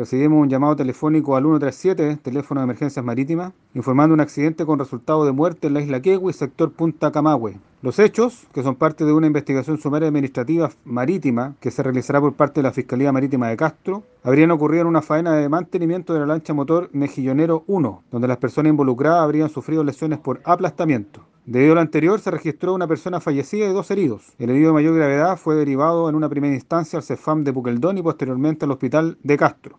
recibimos un llamado telefónico al 137, teléfono de emergencias marítimas, informando un accidente con resultado de muerte en la isla Quegui, sector Punta Camagüe. Los hechos, que son parte de una investigación sumaria administrativa marítima que se realizará por parte de la Fiscalía Marítima de Castro, habrían ocurrido en una faena de mantenimiento de la lancha motor Mejillonero 1, donde las personas involucradas habrían sufrido lesiones por aplastamiento. Debido a lo anterior, se registró una persona fallecida y dos heridos. El herido de mayor gravedad fue derivado en una primera instancia al CEFAM de Puqueldón y posteriormente al hospital de Castro.